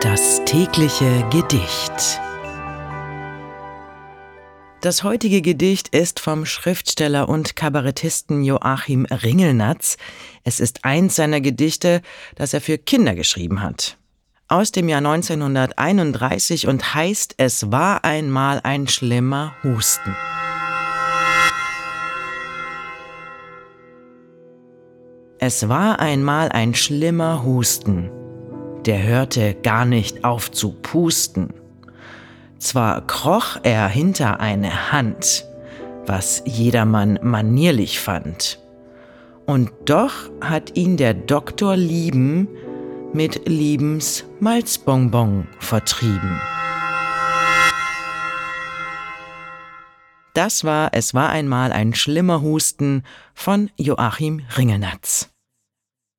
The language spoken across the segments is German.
Das tägliche Gedicht. Das heutige Gedicht ist vom Schriftsteller und Kabarettisten Joachim Ringelnatz. Es ist eins seiner Gedichte, das er für Kinder geschrieben hat. Aus dem Jahr 1931 und heißt Es war einmal ein schlimmer Husten. Es war einmal ein schlimmer Husten der hörte gar nicht auf zu pusten. Zwar kroch er hinter eine Hand, was jedermann manierlich fand, und doch hat ihn der Doktor lieben mit Liebens Malzbonbon vertrieben. Das war Es war einmal ein schlimmer Husten von Joachim Ringelnatz.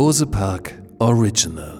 Bose Park Original